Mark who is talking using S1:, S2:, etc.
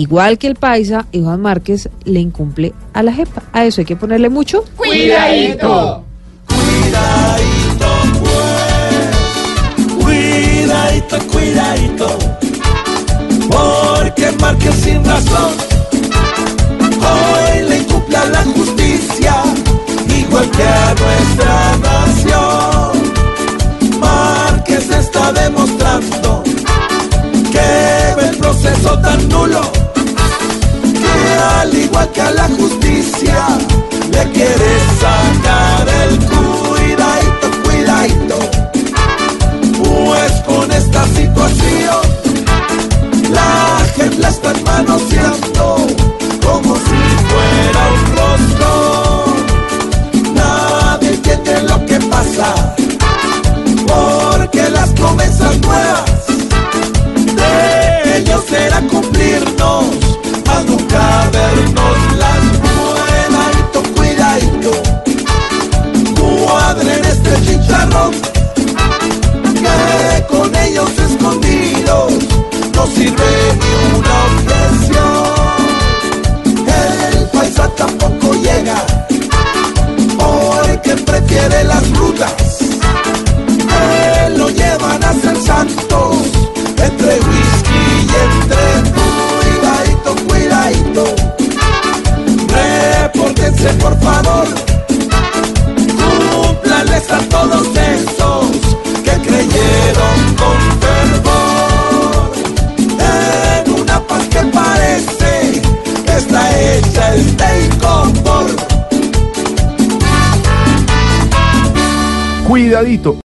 S1: igual que el paisa, Iván Márquez le incumple a la JEP. A eso hay que ponerle mucho.
S2: Cuidadito.
S3: Cuidadito, pues. Cuidadito, cuidadito. Porque Márquez sin razón hoy le incumple a la justicia, igual que a nuestra nación. Márquez está demostrando que ve el proceso tan nulo al igual que a la justicia le quiere sacar el cuidadito, cuidadito. Pues con esta situación la gente la está manoseando como si fuera un rostro. Nadie entiende lo que pasa porque las promesas nuevas por favor, cúmplales a todos esos que creyeron con fervor en una paz que parece que está hecha el confort.
S4: Cuidadito.